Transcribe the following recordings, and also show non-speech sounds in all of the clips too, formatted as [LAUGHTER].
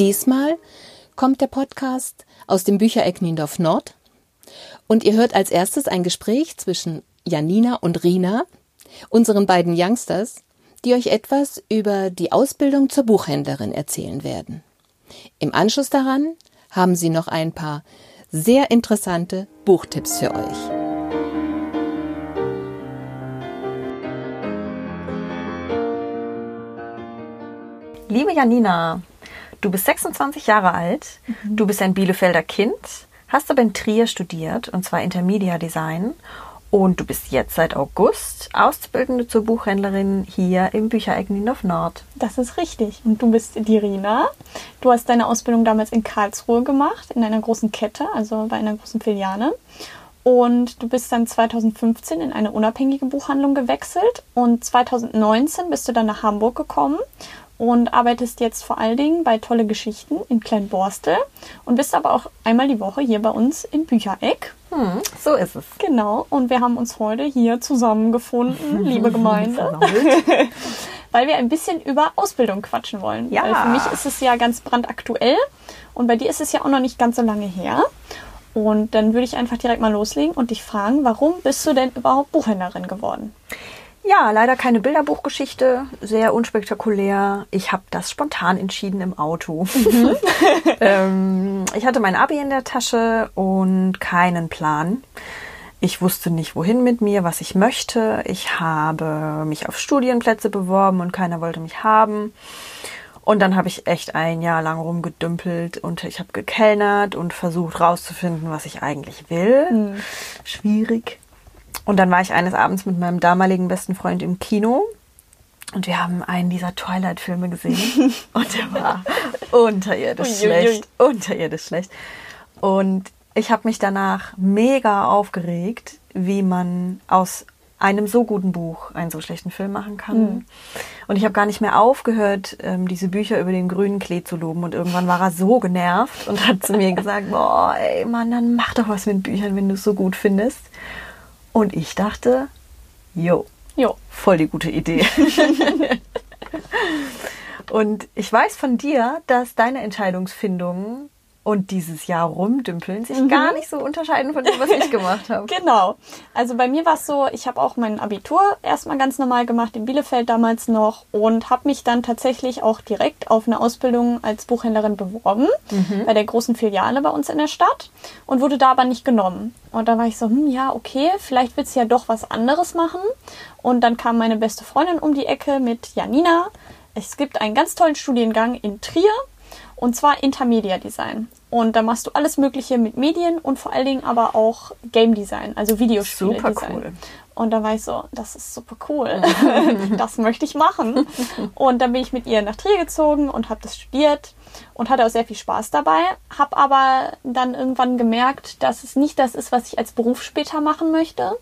Diesmal kommt der Podcast aus dem Büchereck Niendorf Nord und ihr hört als erstes ein Gespräch zwischen Janina und Rina, unseren beiden Youngsters, die euch etwas über die Ausbildung zur Buchhändlerin erzählen werden. Im Anschluss daran haben sie noch ein paar sehr interessante Buchtipps für euch. Liebe Janina, Du bist 26 Jahre alt, mhm. du bist ein Bielefelder Kind, hast aber in Trier studiert, und zwar Intermedia Design. Und du bist jetzt seit August Auszubildende zur Buchhändlerin hier im Büchereck Niendorf Nord. Das ist richtig. Und du bist die Rina. Du hast deine Ausbildung damals in Karlsruhe gemacht, in einer großen Kette, also bei einer großen Filiale. Und du bist dann 2015 in eine unabhängige Buchhandlung gewechselt und 2019 bist du dann nach Hamburg gekommen und arbeitest jetzt vor allen Dingen bei Tolle Geschichten in Kleinborstel und bist aber auch einmal die Woche hier bei uns im Büchereck. Hm, so ist es. Genau, und wir haben uns heute hier zusammengefunden, [LAUGHS] liebe Gemeinde, [LAUGHS] weil wir ein bisschen über Ausbildung quatschen wollen. Ja. Weil für mich ist es ja ganz brandaktuell und bei dir ist es ja auch noch nicht ganz so lange her. Und dann würde ich einfach direkt mal loslegen und dich fragen, warum bist du denn überhaupt Buchhändlerin geworden? Ja, leider keine Bilderbuchgeschichte, sehr unspektakulär. Ich habe das spontan entschieden im Auto. Mhm. [LAUGHS] ähm, ich hatte mein Abi in der Tasche und keinen Plan. Ich wusste nicht, wohin mit mir, was ich möchte. Ich habe mich auf Studienplätze beworben und keiner wollte mich haben. Und dann habe ich echt ein Jahr lang rumgedümpelt und ich habe gekellnert und versucht rauszufinden, was ich eigentlich will. Mhm. Schwierig. Und dann war ich eines Abends mit meinem damaligen besten Freund im Kino und wir haben einen dieser Twilight-Filme gesehen [LAUGHS] und der war unterirdisch ui, schlecht, ui, unterirdisch schlecht. Und ich habe mich danach mega aufgeregt, wie man aus einem so guten Buch einen so schlechten Film machen kann. Mhm. Und ich habe gar nicht mehr aufgehört, ähm, diese Bücher über den grünen Klee zu loben. Und irgendwann war er so genervt und hat zu mir gesagt, [LAUGHS] boah, ey Mann, dann mach doch was mit Büchern, wenn du es so gut findest. Und ich dachte, jo, jo. voll die gute Idee. [LAUGHS] und ich weiß von dir, dass deine Entscheidungsfindungen und dieses Jahr rumdümpeln sich mhm. gar nicht so unterscheiden von dem, was ich gemacht habe. [LAUGHS] genau. Also bei mir war es so, ich habe auch mein Abitur erstmal ganz normal gemacht, in Bielefeld damals noch und habe mich dann tatsächlich auch direkt auf eine Ausbildung als Buchhändlerin beworben, mhm. bei der großen Filiale bei uns in der Stadt und wurde da aber nicht genommen. Und da war ich so, hm, ja, okay, vielleicht willst du ja doch was anderes machen. Und dann kam meine beste Freundin um die Ecke mit Janina. Es gibt einen ganz tollen Studiengang in Trier und zwar Intermedia Design. Und da machst du alles Mögliche mit Medien und vor allen Dingen aber auch Game Design, also Videospiele Super Design. Cool. Und da war ich so, das ist super cool. [LAUGHS] das möchte ich machen. Und dann bin ich mit ihr nach Trier gezogen und habe das studiert und hatte auch sehr viel Spaß dabei. Habe aber dann irgendwann gemerkt, dass es nicht das ist, was ich als Beruf später machen möchte.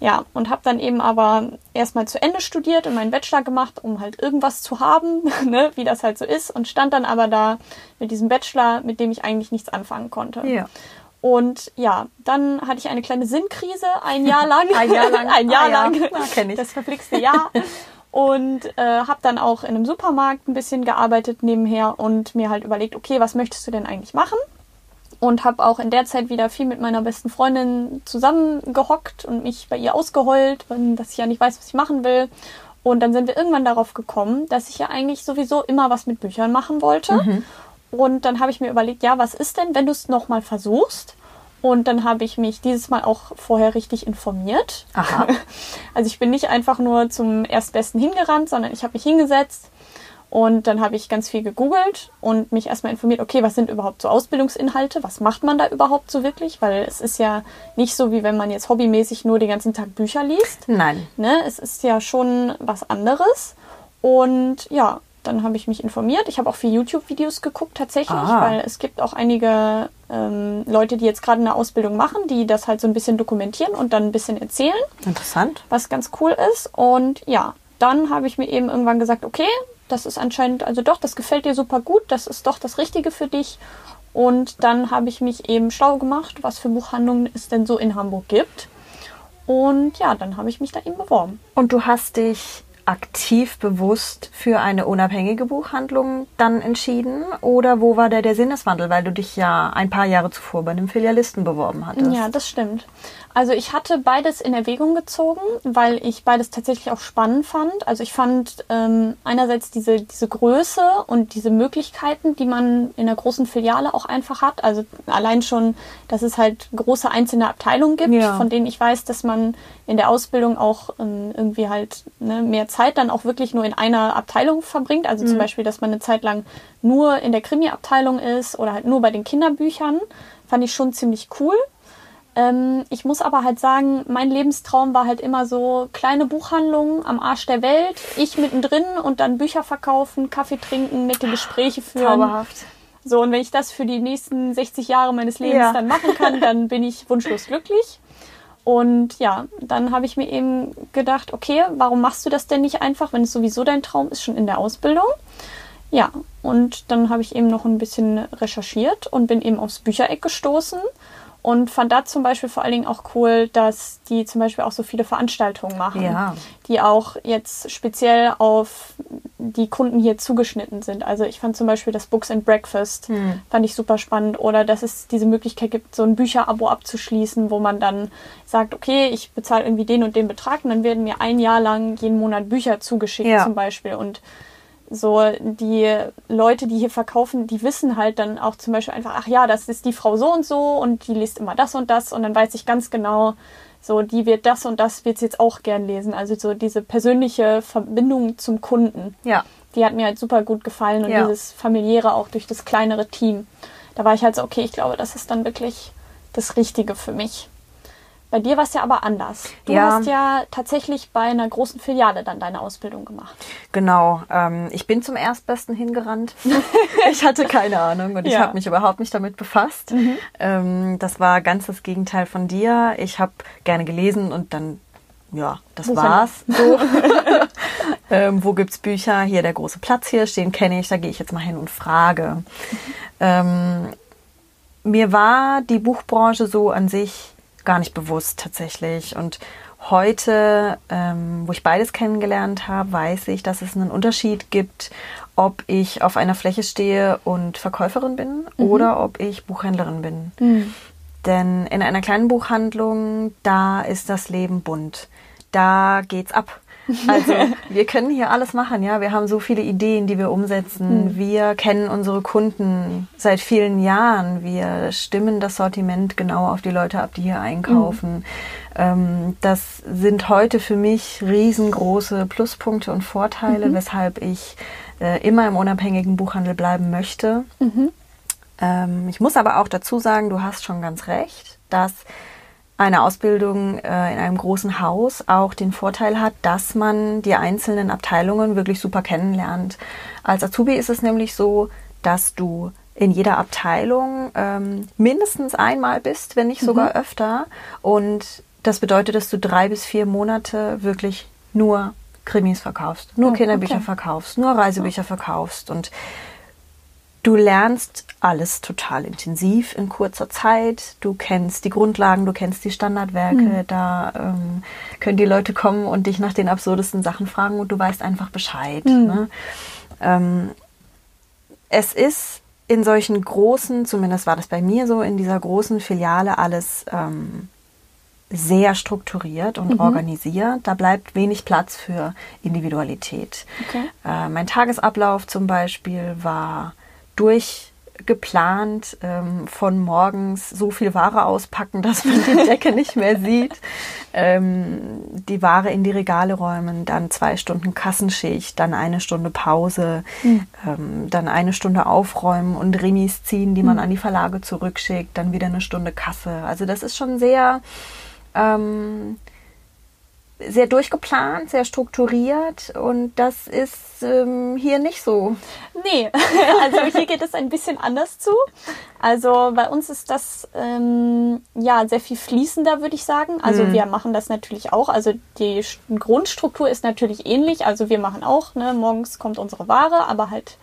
Ja, und habe dann eben aber erstmal zu Ende studiert und meinen Bachelor gemacht, um halt irgendwas zu haben, [LAUGHS] ne, wie das halt so ist. Und stand dann aber da mit diesem Bachelor, mit dem ich eigentlich nichts anfangen konnte. Ja. Und ja, dann hatte ich eine kleine Sinnkrise, ein Jahr lang. [LAUGHS] ein Jahr lang. [LAUGHS] ein Jahr ah, lang. Ja. Na, ich. Das verflixte Jahr. und äh, habe dann auch in einem Supermarkt ein bisschen gearbeitet nebenher und mir halt überlegt, okay, was möchtest du denn eigentlich machen? Und habe auch in der Zeit wieder viel mit meiner besten Freundin zusammengehockt und mich bei ihr ausgeheult, dass ich ja nicht weiß, was ich machen will. Und dann sind wir irgendwann darauf gekommen, dass ich ja eigentlich sowieso immer was mit Büchern machen wollte. Mhm. Und dann habe ich mir überlegt, ja, was ist denn, wenn du es nochmal versuchst? Und dann habe ich mich dieses Mal auch vorher richtig informiert. Aha. [LAUGHS] Also ich bin nicht einfach nur zum Erstbesten hingerannt, sondern ich habe mich hingesetzt, und dann habe ich ganz viel gegoogelt und mich erstmal informiert, okay, was sind überhaupt so Ausbildungsinhalte? Was macht man da überhaupt so wirklich? Weil es ist ja nicht so, wie wenn man jetzt hobbymäßig nur den ganzen Tag Bücher liest. Nein. Ne? Es ist ja schon was anderes. Und ja, dann habe ich mich informiert. Ich habe auch viele YouTube-Videos geguckt tatsächlich, Ah. weil es gibt auch einige ähm, Leute, die jetzt gerade eine Ausbildung machen, die das halt so ein bisschen dokumentieren und dann ein bisschen erzählen, Interessant. was ganz cool ist. Und ja, dann habe ich mir eben irgendwann gesagt, okay, das ist anscheinend, also doch, das gefällt dir super gut, das ist doch das Richtige für dich. Und dann habe ich mich eben schlau gemacht, was für Buchhandlungen es denn so in Hamburg gibt. Und ja, dann habe ich mich da eben beworben. Und du hast dich aktiv bewusst für eine unabhängige Buchhandlung dann entschieden? Oder wo war da der Sinneswandel, weil du dich ja ein paar Jahre zuvor bei einem Filialisten beworben hattest? Ja, das stimmt. Also ich hatte beides in Erwägung gezogen, weil ich beides tatsächlich auch spannend fand. Also ich fand ähm, einerseits diese, diese Größe und diese Möglichkeiten, die man in einer großen Filiale auch einfach hat. Also allein schon, dass es halt große einzelne Abteilungen gibt, Ja. von denen ich weiß, dass man in der Ausbildung auch ähm, irgendwie halt ne, mehr Zeit dann auch wirklich nur in einer Abteilung verbringt. Also zum Beispiel, dass man eine Zeit lang nur in der Krimi-Abteilung ist oder halt nur bei den Kinderbüchern. Fand ich schon ziemlich cool. Ähm, ich muss aber halt sagen, mein Lebenstraum war halt immer so kleine Buchhandlungen am Arsch der Welt, ich mittendrin und dann Bücher verkaufen, Kaffee trinken, nette Gespräche führen. Zauberhaft. So, und wenn ich das für die nächsten 60 Jahre meines Lebens Ja. dann machen kann, dann [LAUGHS] bin ich wunschlos glücklich. Und ja, dann habe ich mir eben gedacht, okay, warum machst du das denn nicht einfach, wenn es sowieso dein Traum ist, schon in der Ausbildung? Ja, und dann habe ich eben noch ein bisschen recherchiert und bin eben aufs Büchereck gestoßen und fand da zum Beispiel vor allen Dingen auch cool, dass die zum Beispiel auch so viele Veranstaltungen machen, Ja. die auch jetzt speziell auf die Kunden hier zugeschnitten sind. Also ich fand zum Beispiel das Books and Breakfast, Hm. fand ich super spannend. Oder dass es diese Möglichkeit gibt, so ein Bücherabo abzuschließen, wo man dann sagt, okay, ich bezahle irgendwie den und den Betrag und dann werden mir ein Jahr lang jeden Monat Bücher zugeschickt Ja. zum Beispiel. Und so die Leute, die hier verkaufen, die wissen halt dann auch zum Beispiel einfach, ach ja, das ist die Frau so und so und die liest immer das und das und dann weiß ich ganz genau, so die wird das und das wird sie jetzt auch gern lesen. Also so diese persönliche Verbindung zum Kunden, Ja. die hat mir halt super gut gefallen und Ja. dieses familiäre auch durch das kleinere Team. Da war ich halt so, okay, ich glaube, das ist dann wirklich das Richtige für mich. Bei dir war es ja aber anders. Du Ja. hast ja tatsächlich bei einer großen Filiale dann deine Ausbildung gemacht. Genau. Ähm, ich bin zum Erstbesten hingerannt. [LAUGHS] ich hatte keine Ahnung und ich Ja. Mhm. habe mich überhaupt nicht damit befasst. Ähm, das war ganz das Gegenteil von dir. Ich habe gerne gelesen und dann, ja, das Buchhandlung. war's. [LAUGHS] So. [LAUGHS] ähm, wo gibt's Bücher? Hier der große Platz hier stehen, kenne ich. Da gehe ich jetzt mal hin und frage. Ähm, mir war die Buchbranche so an sich gar nicht bewusst tatsächlich. Und heute, ähm, wo ich beides kennengelernt habe, weiß ich, dass es einen Unterschied gibt, ob ich auf einer Fläche stehe und Verkäuferin bin oder ob ich Buchhändlerin bin. Denn in einer kleinen Buchhandlung, da ist das Leben bunt. Da geht's ab. Also [LAUGHS] wir können hier alles machen, ja. Wir haben so viele Ideen, die wir umsetzen. Wir kennen unsere Kunden seit vielen Jahren. Wir stimmen das Sortiment genau auf die Leute ab, die hier einkaufen. Ähm, das sind heute für mich riesengroße Pluspunkte und Vorteile, weshalb ich äh, immer im unabhängigen Buchhandel bleiben möchte. Ähm, ich muss aber auch dazu sagen, du hast schon ganz recht, dass eine Ausbildung äh, in einem großen Haus auch den Vorteil hat, dass man die einzelnen Abteilungen wirklich super kennenlernt. Als Azubi ist es nämlich so, dass du in jeder Abteilung ähm, mindestens einmal bist, wenn nicht sogar öfter. Und das bedeutet, dass du drei bis vier Monate wirklich nur Krimis verkaufst, nur Oh, Kinderbücher okay. verkaufst, nur Reisebücher verkaufst und Du lernst alles total intensiv in kurzer Zeit. Du kennst die Grundlagen, du kennst die Standardwerke. Da ähm, können die Leute kommen und dich nach den absurdesten Sachen fragen und du weißt einfach Bescheid. Ne? Ähm, es ist in solchen großen, zumindest war das bei mir so, in dieser großen Filiale alles ähm, sehr strukturiert und organisiert. Da bleibt wenig Platz für Individualität. Okay. Äh, mein Tagesablauf zum Beispiel war durchgeplant ähm, von morgens so viel Ware auspacken, [LAUGHS] dass man die Decke nicht mehr sieht, ähm, die Ware in die Regale räumen, dann zwei Stunden Kassenschicht, dann eine Stunde Pause, ähm, dann eine Stunde aufräumen und Remis ziehen, die man an die Verlage zurückschickt, dann wieder eine Stunde Kasse. Also das ist schon sehr ähm, sehr durchgeplant, sehr strukturiert und das ist ähm, hier nicht so. Nee, [LAUGHS] also hier geht es ein bisschen anders zu. Also bei uns ist das ähm, ja sehr viel fließender, würde ich sagen. Also mhm. wir machen das natürlich auch. Also die Grundstruktur ist natürlich ähnlich. Also wir machen auch, ne, morgens kommt unsere Ware, aber halt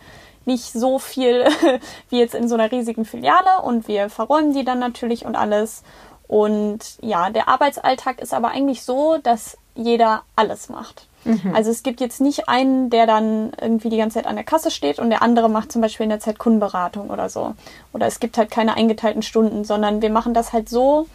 nicht so viel [LAUGHS] wie jetzt in so einer riesigen Filiale und wir verräumen die dann natürlich und alles. Und ja, der Arbeitsalltag ist aber eigentlich so, dass jeder alles macht. Mhm. Also es gibt jetzt nicht einen, der dann irgendwie die ganze Zeit an der Kasse steht und der andere macht zum Beispiel in der Zeit Kundenberatung oder so. Oder es gibt halt keine eingeteilten Stunden, sondern wir machen das halt so,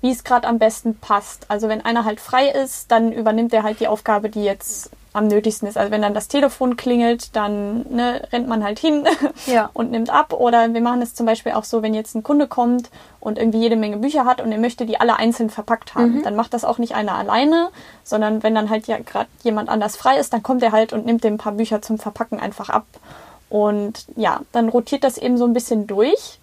wie es gerade am besten passt. Also wenn einer halt frei ist, dann übernimmt er halt die Aufgabe, die jetzt am nötigsten ist. Also wenn dann das Telefon klingelt, dann ne, rennt man halt hin ja. [LAUGHS] und nimmt ab. Oder wir machen es zum Beispiel auch so, wenn jetzt ein Kunde kommt und irgendwie jede Menge Bücher hat und er möchte die alle einzeln verpackt haben, mhm. dann macht das auch nicht einer alleine, sondern wenn dann halt ja gerade jemand anders frei ist, dann kommt er halt und nimmt dem ein paar Bücher zum Verpacken einfach ab. Und ja, dann rotiert das eben so ein bisschen durch.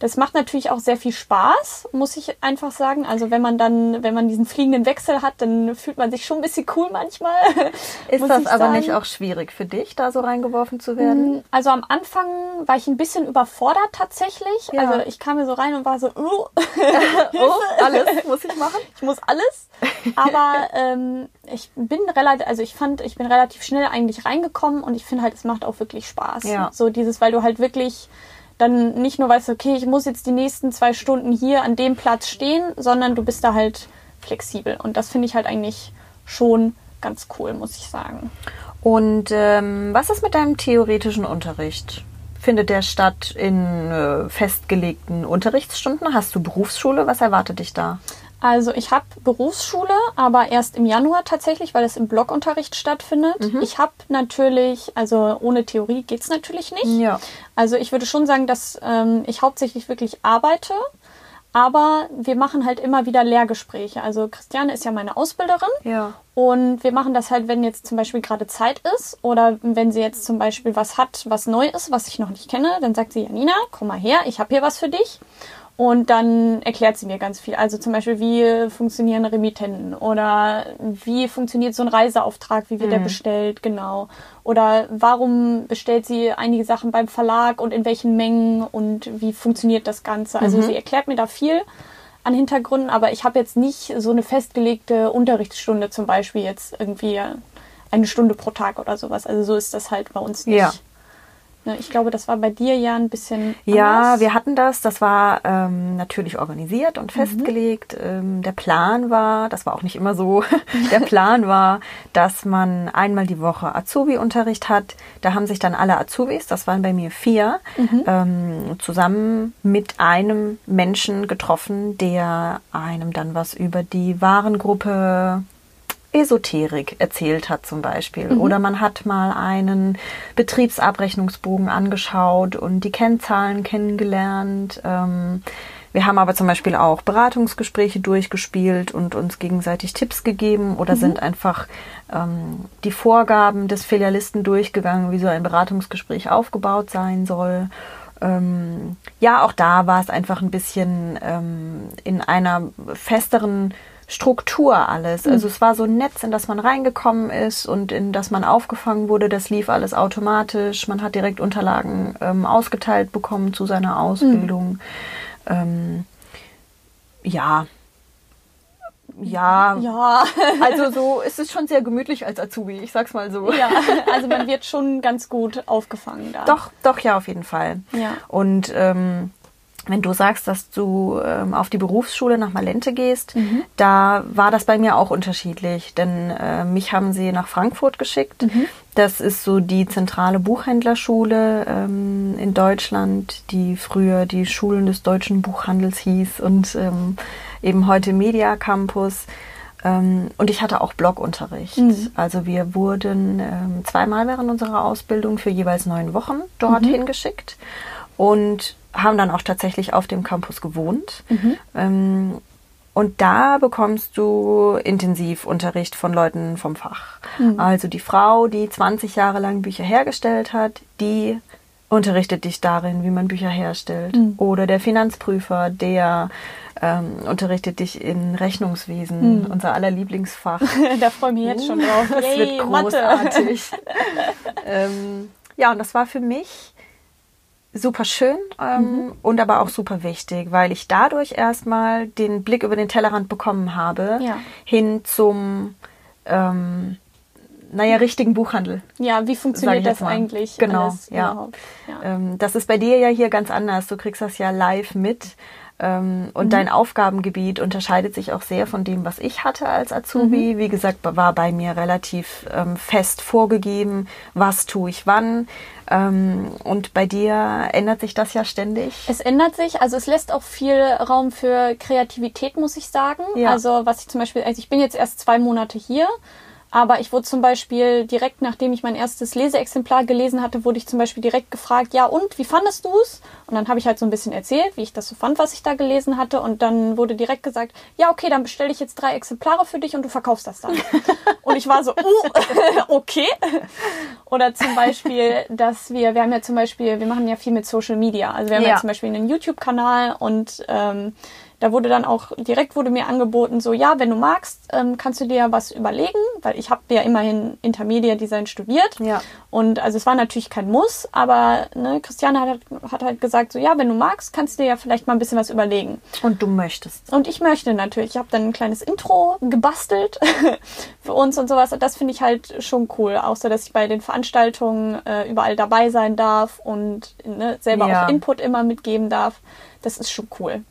Das macht natürlich auch sehr viel Spaß, muss ich einfach sagen. Also wenn man dann, wenn man diesen fliegenden Wechsel hat, dann fühlt man sich schon ein bisschen cool manchmal. [LAUGHS] Ist das aber sagen. nicht auch schwierig für dich, da so reingeworfen zu werden? Mm, also am Anfang war ich ein bisschen überfordert tatsächlich. Ja. Also ich kam mir so rein und war so, uh, [LAUGHS] oh, [LAUGHS] alles muss ich machen. Ich muss alles. Aber ähm, ich bin relativ, also ich fand, ich bin relativ schnell eigentlich reingekommen und ich finde halt, es macht auch wirklich Spaß. Ja. So dieses, weil du halt wirklich dann nicht nur weißt, okay, ich muss jetzt die nächsten zwei Stunden hier an dem Platz stehen, sondern du bist da halt flexibel. Und das finde ich halt eigentlich schon ganz cool, muss ich sagen. Und ähm, was ist mit deinem theoretischen Unterricht? Findet der statt in äh, festgelegten Unterrichtsstunden? Hast du Berufsschule? Was erwartet dich da? Also ich habe Berufsschule, aber erst im Januar tatsächlich, weil es im Blockunterricht stattfindet. Mhm. Ich habe natürlich, also ohne Theorie geht's natürlich nicht. Ja. Also ich würde schon sagen, dass ähm, ich hauptsächlich wirklich arbeite, aber wir machen halt immer wieder Lehrgespräche. Also Christiane ist ja meine Ausbilderin. Ja. Und wir machen das halt, wenn jetzt zum Beispiel gerade Zeit ist oder wenn sie jetzt zum Beispiel was hat, was neu ist, was ich noch nicht kenne, dann sagt sie, Janina, komm mal her, ich habe hier was für dich. Und dann erklärt sie mir ganz viel. Also zum Beispiel, wie funktionieren Remittenten oder wie funktioniert so ein Reiseauftrag, wie wird mhm. der bestellt, genau. Oder warum bestellt sie einige Sachen beim Verlag und in welchen Mengen und wie funktioniert das Ganze. Also mhm. sie erklärt mir da viel an Hintergründen, aber ich habe jetzt nicht so eine festgelegte Unterrichtsstunde zum Beispiel jetzt irgendwie eine Stunde pro Tag oder sowas. Also so ist das halt bei uns nicht. Ja. Ne, ich glaube, das war bei dir ja ein bisschen. Anders. Ja, wir hatten das. Das war ähm, natürlich organisiert und mhm. festgelegt. Mhm. Ähm, der Plan war, das war auch nicht immer so, [LAUGHS] der Plan war, dass man einmal die Woche Azubi-Unterricht hat. Da haben sich dann alle Azubis, das waren bei mir vier, mhm. ähm, zusammen mit einem Menschen getroffen, der einem dann was über die Warengruppe Esoterik erzählt hat zum Beispiel. Mhm. Oder man hat mal einen Betriebsabrechnungsbogen angeschaut und die Kennzahlen kennengelernt. Ähm, wir haben aber zum Beispiel auch Beratungsgespräche durchgespielt und uns gegenseitig Tipps gegeben oder mhm. sind einfach ähm, die Vorgaben des Filialisten durchgegangen, wie so ein Beratungsgespräch aufgebaut sein soll. Ähm, ja, auch da war es einfach ein bisschen in einer festeren Struktur alles. Also mhm. es war so ein Netz, in das man reingekommen ist und in das man aufgefangen wurde. Das lief alles automatisch. Man hat direkt Unterlagen ähm, ausgeteilt bekommen zu seiner Ausbildung. Mhm. Ähm, ja. Ja. Ja. [LAUGHS] also so ist es schon sehr gemütlich als Azubi, ich sag's mal so. Ja, [LAUGHS] also man wird schon ganz gut aufgefangen da. Doch, doch, ja, auf jeden Fall. Ja. Und ähm, wenn du sagst, dass du ähm, auf die Berufsschule nach Malente gehst, mhm. da war das bei mir auch unterschiedlich, denn äh, mich haben sie nach Frankfurt geschickt. Mhm. Das ist so die zentrale Buchhändlerschule ähm, in Deutschland, die früher die Schulen des deutschen Buchhandels hieß und ähm, eben heute Media Campus. Ähm, und ich hatte auch Blogunterricht. Mhm. Also wir wurden ähm, zweimal während unserer Ausbildung für jeweils neun Wochen dorthin mhm. geschickt. Und haben dann auch tatsächlich auf dem Campus gewohnt. Mhm. Ähm, und da bekommst du Intensivunterricht von Leuten vom Fach. Mhm. Also die Frau, die 20 Jahre lang Bücher hergestellt hat, die unterrichtet dich darin, wie man Bücher herstellt. Mhm. Oder der Finanzprüfer, der ähm, unterrichtet dich in Rechnungswesen, Hm. unser aller Lieblingsfach. [LAUGHS] da freue ich mich jetzt schon drauf. [LAUGHS] Das Yay, wird großartig. [LAUGHS] ähm, ja, und das war für mich super schön ähm, Mhm. und aber auch super wichtig, weil ich dadurch erstmal den Blick über den Tellerrand bekommen habe Ja. hin zum ähm, naja, richtigen Buchhandel. Ja, wie funktioniert das mal. eigentlich Genau, ja. überhaupt? Ja. Ähm, das ist bei dir ja hier ganz anders. Du kriegst das ja live mit. Ähm, und Mhm. dein Aufgabengebiet unterscheidet sich auch sehr von dem, was ich hatte als Azubi. Mhm. Wie gesagt, war bei mir relativ ähm, fest vorgegeben, was tue ich wann. Ähm, und bei dir ändert sich das ja ständig. Es ändert sich, also es lässt auch viel Raum für Kreativität, muss ich sagen. Ja. Also was ich zum Beispiel, also ich bin jetzt erst zwei Monate hier, aber ich wurde zum Beispiel direkt, nachdem ich mein erstes Leseexemplar gelesen hatte, wurde ich zum Beispiel direkt gefragt, ja und, wie fandest du es? Und dann habe ich halt so ein bisschen erzählt, wie ich das so fand, was ich da gelesen hatte. Und dann wurde direkt gesagt, ja okay, dann bestelle ich jetzt drei Exemplare für dich und du verkaufst das dann. [LAUGHS] und ich war so, uh, [LAUGHS] okay. Oder zum Beispiel, dass wir, wir haben ja zum Beispiel, wir machen ja viel mit Social Media. Also wir haben ja, Ja. zum Beispiel einen YouTube-Kanal und ähm, da wurde dann auch direkt wurde mir angeboten, so ja, wenn du magst, ähm, kannst du dir ja was überlegen, weil ich habe ja immerhin Intermedia Design studiert. Ja. Und also es war natürlich kein Muss, aber ne, Christiane hat, hat halt gesagt, so ja, wenn du magst, kannst du dir ja vielleicht mal ein bisschen was überlegen. Und du möchtest. Und ich möchte natürlich. Ich habe dann ein kleines Intro gebastelt [LAUGHS] für uns und sowas. Und das finde ich halt schon cool. Auch so, dass ich bei den Veranstaltungen äh, überall dabei sein darf und ne, selber Ja. auch Input immer mitgeben darf. Das ist schon cool.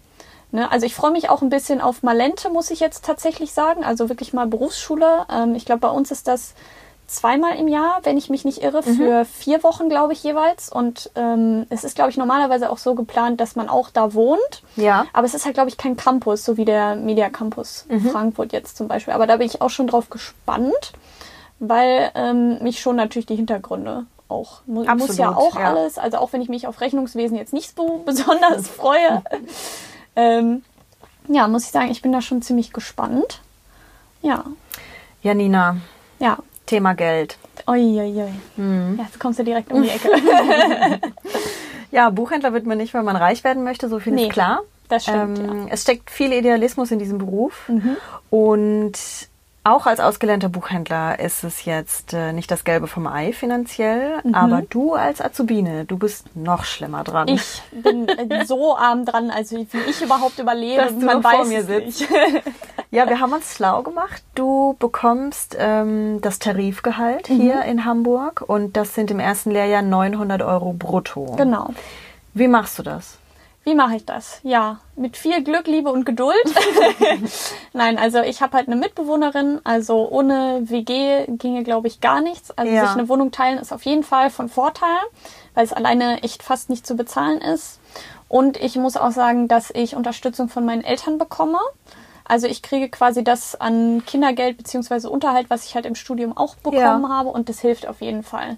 Ne? Also ich freue mich auch ein bisschen auf Malente, muss ich jetzt tatsächlich sagen. Also wirklich mal Berufsschule. Ähm, ich glaube, bei uns ist das zweimal im Jahr, wenn ich mich nicht irre, für vier Wochen, glaube ich, jeweils. Und ähm, es ist, glaube ich, normalerweise auch so geplant, dass man auch da wohnt. Ja. Aber es ist halt, glaube ich, kein Campus, so wie der Media Campus Frankfurt jetzt zum Beispiel. Aber da bin ich auch schon drauf gespannt, weil ähm, mich schon natürlich die Hintergründe auch mu muss Absolut, ja auch ja. alles. Also auch wenn ich mich auf Rechnungswesen jetzt nicht so [LAUGHS] besonders freue, ähm, ja, muss ich sagen, ich bin da schon ziemlich gespannt. Ja, Janina, ja. Thema Geld. Uiuiui. Mhm. Ja, jetzt kommst du direkt um die Ecke. [LAUGHS] Ja, Buchhändler wird man nicht, weil man reich werden möchte, so viel Nee, ist klar. das stimmt, Ähm, Es steckt viel Idealismus in diesem Beruf. Und auch als ausgelernter Buchhändler ist es jetzt äh, nicht das Gelbe vom Ei finanziell, aber du als Azubine, du bist noch schlimmer dran. Ich bin äh, so arm dran, also wie ich überhaupt überlebe, Dass du man noch vor weiß mir sitzt. [LAUGHS] Ja, wir haben uns schlau gemacht. Du bekommst ähm, das Tarifgehalt Mhm. hier in Hamburg und das sind im ersten Lehrjahr 900 Euro brutto. Genau. Wie machst du das? Wie mache ich das? Ja, mit viel Glück, Liebe und Geduld. [LAUGHS] Nein, also ich habe halt eine Mitbewohnerin, also ohne WG ginge, glaube ich, gar nichts. Also Ja. sich eine Wohnung teilen ist auf jeden Fall von Vorteil, weil es alleine echt fast nicht zu bezahlen ist. Und ich muss auch sagen, dass ich Unterstützung von meinen Eltern bekomme. Also ich kriege quasi das an Kindergeld beziehungsweise Unterhalt, was ich halt im Studium auch bekommen Ja. habe und das hilft auf jeden Fall.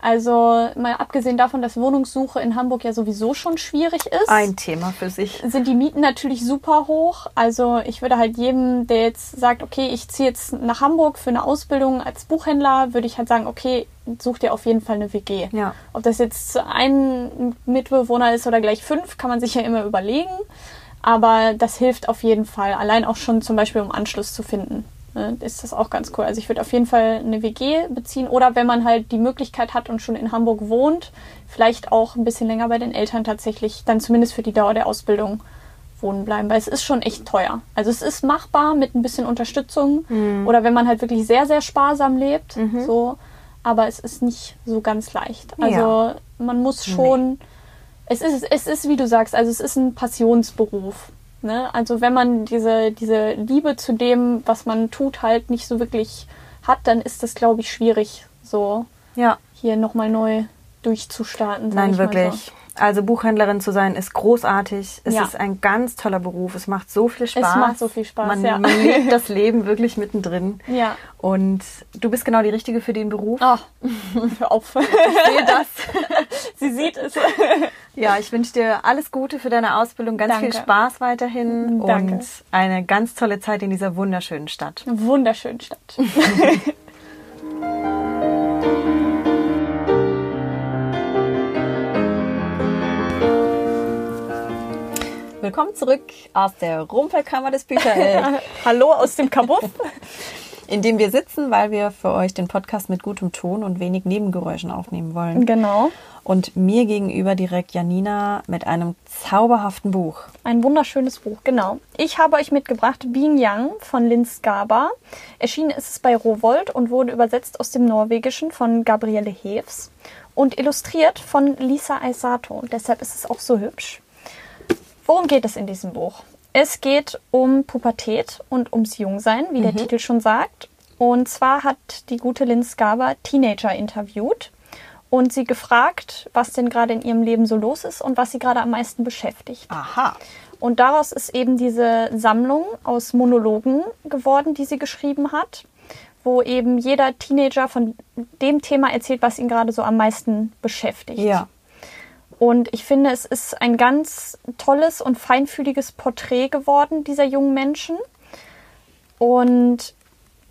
Also mal abgesehen davon, dass Wohnungssuche in Hamburg ja sowieso schon schwierig ist, Ein Thema für sich. sind die Mieten natürlich super hoch. Also ich würde halt jedem, der jetzt sagt, okay, ich ziehe jetzt nach Hamburg für eine Ausbildung als Buchhändler, würde ich halt sagen, okay, such dir auf jeden Fall eine WG. Ja. Ob das jetzt ein Mitbewohner ist oder gleich fünf, kann man sich ja immer überlegen. Aber das hilft auf jeden Fall. Allein auch schon zum Beispiel, um Anschluss zu finden. ne, Ist das auch ganz cool. Also ich würde auf jeden Fall eine WG beziehen oder wenn man halt die Möglichkeit hat und schon in Hamburg wohnt, vielleicht auch ein bisschen länger bei den Eltern tatsächlich, dann zumindest für die Dauer der Ausbildung wohnen bleiben, weil es ist schon echt teuer. Also es ist machbar mit ein bisschen Unterstützung oder wenn man halt wirklich sehr, sehr sparsam lebt, so, aber es ist nicht so ganz leicht. Also Ja. man muss schon, es ist, es ist, wie du sagst, also es ist ein Passionsberuf. Ne? Also wenn man diese, diese Liebe zu dem, was man tut, halt nicht so wirklich hat, dann ist das, glaube ich, schwierig, so Ja. hier nochmal neu durchzustarten. Nein, wirklich. Also Buchhändlerin zu sein ist großartig. Es Ja. ist ein ganz toller Beruf. Es macht so viel Spaß. macht so viel Spaß, Man, ja. man lebt das Leben wirklich mittendrin. Ja. Und du bist genau die Richtige für den Beruf. Oh, [LAUGHS] hör auf. Ich sehe das. [LAUGHS] Sie sieht es. Ja, ich wünsche dir alles Gute für deine Ausbildung, ganz viel Danke. Spaß weiterhin Danke. und eine ganz tolle Zeit in dieser wunderschönen Stadt. Wunderschöne Stadt. [LAUGHS] Willkommen zurück aus der Rumpelkammer des Bücherelf, [LAUGHS] Hallo aus dem Kabuff. [LAUGHS] in dem wir sitzen, weil wir für euch den Podcast mit gutem Ton und wenig Nebengeräuschen aufnehmen wollen. genau. Und mir gegenüber direkt Janina mit einem zauberhaften Buch. Ein wunderschönes Buch, genau. Ich habe euch mitgebracht Being Young von Lynn Skaba. Erschienen ist es bei Rowold und wurde übersetzt aus dem Norwegischen von Gabriele Heves und illustriert von Lisa Aisato. Deshalb ist es auch so hübsch. Worum geht es in diesem Buch? Es geht um Pubertät und ums Jungsein, wie der Titel schon sagt. Und zwar hat die gute Lynn Skaba Teenager interviewt und sie gefragt, was denn gerade in ihrem Leben so los ist und was sie gerade am meisten beschäftigt. Aha. Und daraus ist eben diese Sammlung aus Monologen geworden, die sie geschrieben hat, wo eben jeder Teenager von dem Thema erzählt, was ihn gerade so am meisten beschäftigt. Ja. Und ich finde, es ist ein ganz tolles und feinfühliges Porträt geworden dieser jungen Menschen. Und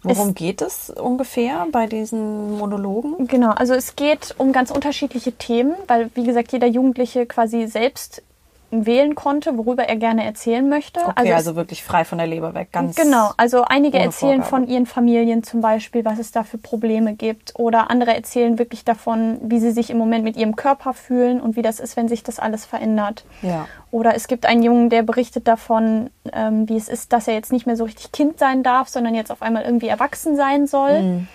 Worum Es- geht es ungefähr bei diesen Monologen? Genau, also es geht um ganz unterschiedliche Themen, weil wie gesagt jeder Jugendliche quasi selbst wählen konnte, worüber er gerne erzählen möchte. Okay, also, es- wirklich frei von der Leber weg. Ganz Genau, also einige erzählen Vorgabe. von ihren Familien zum Beispiel, was es da für Probleme gibt. Oder andere erzählen wirklich davon, wie sie sich im Moment mit ihrem Körper fühlen und wie das ist, wenn sich das alles verändert. Ja. Oder es gibt einen Jungen, der berichtet davon, ähm, wie es ist, dass er jetzt nicht mehr so richtig Kind sein darf, sondern jetzt auf einmal irgendwie erwachsen sein soll. Mhm.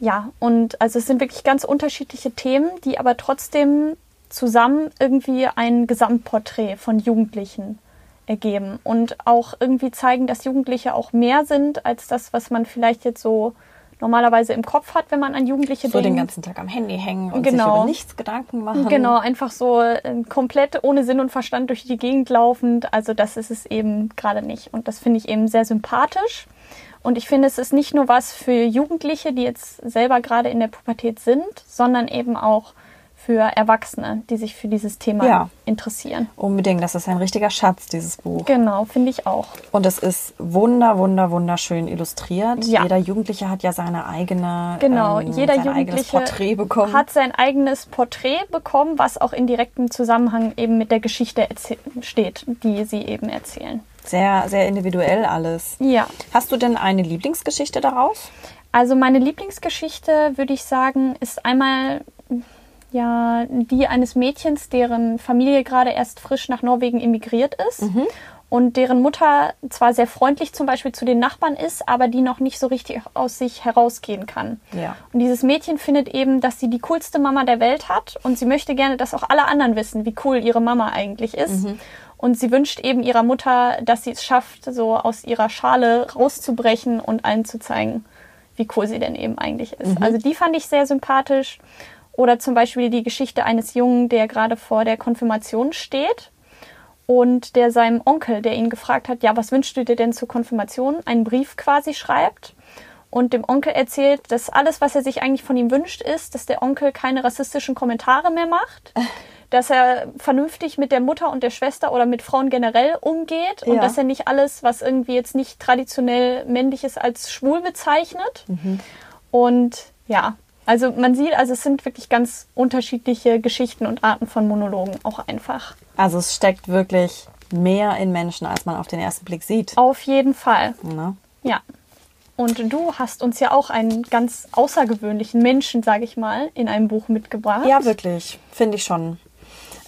Ja, und also es sind wirklich ganz unterschiedliche Themen, die aber trotzdem zusammen irgendwie ein Gesamtporträt von Jugendlichen ergeben und auch irgendwie zeigen, dass Jugendliche auch mehr sind als das, was man vielleicht jetzt so normalerweise im Kopf hat, wenn man an Jugendliche So den denkt. ganzen Tag am Handy hängen und sich Genau. über nichts Gedanken machen. Genau, einfach so äh, komplett ohne Sinn und Verstand durch die Gegend laufend. Also das ist es eben gerade nicht. Und das finde ich eben sehr sympathisch. Und ich finde, es ist nicht nur was für Jugendliche, die jetzt selber gerade in der Pubertät sind, sondern eben auch für Erwachsene, die sich für dieses Thema Ja. interessieren. Unbedingt, das ist ein richtiger Schatz, dieses Buch. Genau, finde ich auch. Und es ist wunder, wunder, wunderschön illustriert. Ja. Jeder Jugendliche hat ja seine eigene, Genau, ähm, jeder Jugendliche Porträt bekommen. hat sein eigenes Porträt bekommen, was auch in direktem Zusammenhang eben mit der Geschichte steht, die sie eben erzählen. sehr, sehr individuell alles. Ja. Hast du denn eine Lieblingsgeschichte daraus? Also meine Lieblingsgeschichte, würde ich sagen, ist einmal ja die eines Mädchens, deren Familie gerade erst frisch nach Norwegen emigriert ist. Und deren Mutter zwar sehr freundlich zum Beispiel zu den Nachbarn ist, aber die noch nicht so richtig aus sich herausgehen kann. Ja. Und dieses Mädchen findet eben, dass sie die coolste Mama der Welt hat und sie möchte gerne, dass auch alle anderen wissen, wie cool ihre Mama eigentlich ist. Und sie wünscht eben ihrer Mutter, dass sie es schafft, so aus ihrer Schale rauszubrechen und allen zu zeigen, wie cool sie denn eben eigentlich ist. Also die fand ich sehr sympathisch. Oder zum Beispiel die Geschichte eines Jungen, der gerade vor der Konfirmation steht und der seinem Onkel, der ihn gefragt hat, ja, was wünschst du dir denn zur Konfirmation, einen Brief quasi schreibt und dem Onkel erzählt, dass alles, was er sich eigentlich von ihm wünscht, ist, dass der Onkel keine rassistischen Kommentare mehr macht, [LAUGHS] dass er vernünftig mit der Mutter und der Schwester oder mit Frauen generell umgeht und Ja. dass er nicht alles, was irgendwie jetzt nicht traditionell männlich ist, als schwul bezeichnet. Und ja, also man sieht, also es sind wirklich ganz unterschiedliche Geschichten und Arten von Monologen auch einfach. Also es steckt wirklich mehr in Menschen, als man auf den ersten Blick sieht. Auf jeden Fall. Ne? Ja. Und du hast uns ja auch einen ganz außergewöhnlichen Menschen, sage ich mal, in einem Buch mitgebracht. Ja, wirklich. Finde ich schon.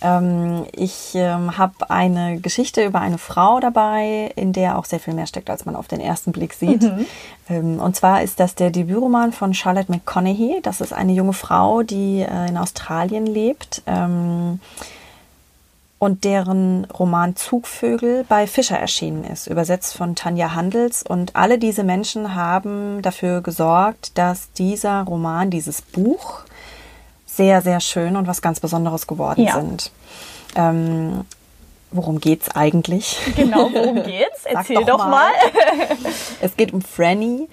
Ähm, ich ähm, habe eine Geschichte über eine Frau dabei, in der auch sehr viel mehr steckt, als man auf den ersten Blick sieht. Ähm, und zwar ist das der Debütroman von Charlotte McConaughey. Das ist eine junge Frau, die äh, in Australien lebt. Und deren Roman Zugvögel bei Fischer erschienen ist, übersetzt von Tanja Handels. Und alle diese Menschen haben dafür gesorgt, dass dieser Roman, dieses Buch, sehr, sehr schön und was ganz Besonderes geworden Ja. sind. Ähm, worum geht's eigentlich? Genau, [LAUGHS] worum geht's? Erzähl doch doch, mal. mal. [LAUGHS] Es geht um Franny.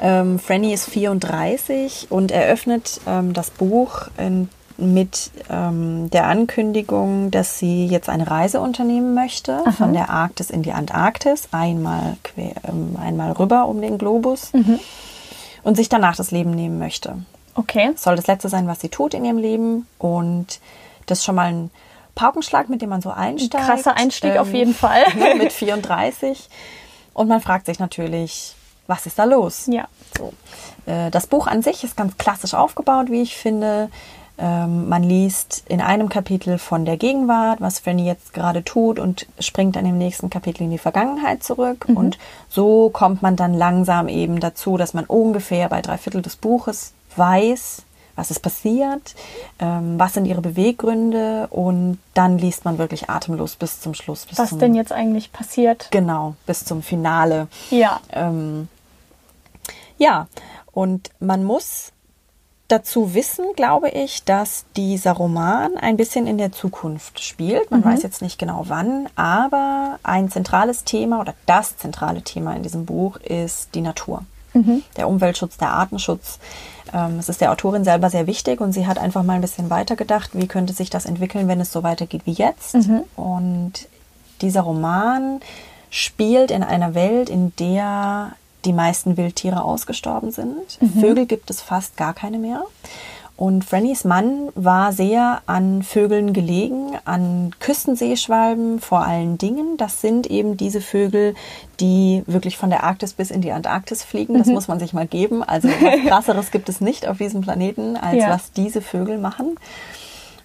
Ähm, Franny ist 34 und eröffnet ähm, das Buch in, mit ähm, der Ankündigung, dass sie jetzt eine Reise unternehmen möchte von der Arktis in die Antarktis, einmal, quer, ähm, einmal rüber um den Globus und sich danach das Leben nehmen möchte. Okay. Soll das Letzte sein, was sie tut in ihrem Leben und das ist schon mal ein Paukenschlag, mit dem man so einsteigt. Krasser Einstieg auf jeden Fall. [LAUGHS] ne, mit 34. Und man fragt sich natürlich, was ist da los? Ja. So. Äh, Das Buch an sich ist ganz klassisch aufgebaut, wie ich finde. Ähm, Man liest in einem Kapitel von der Gegenwart, was Franny jetzt gerade tut und springt dann im nächsten Kapitel in die Vergangenheit zurück. Und so kommt man dann langsam eben dazu, dass man ungefähr bei drei Viertel des Buches weiß, was ist passiert, ähm, was sind ihre Beweggründe und dann liest man wirklich atemlos bis zum Schluss. Bis Was zum, denn jetzt eigentlich passiert? Genau, bis zum Finale. Ja. Ähm, ja, und man muss dazu wissen, glaube ich, dass dieser Roman ein bisschen in der Zukunft spielt. Man weiß jetzt nicht genau wann, aber ein zentrales Thema oder das zentrale Thema in diesem Buch ist die Natur. Der Umweltschutz, der Artenschutz. Ähm, Es ist der Autorin selber sehr wichtig und sie hat einfach mal ein bisschen weitergedacht, wie könnte sich das entwickeln, wenn es so weitergeht wie jetzt. Und dieser Roman spielt in einer Welt, in der die meisten Wildtiere ausgestorben sind. Vögel gibt es fast gar keine mehr. Und Frannys Mann war sehr an Vögeln gelegen, an Küstenseeschwalben vor allen Dingen. Das sind eben diese Vögel, die wirklich von der Arktis bis in die Antarktis fliegen. Das muss man sich mal geben. Also was [LAUGHS] krasseres gibt es nicht auf diesem Planeten, als Ja. was diese Vögel machen.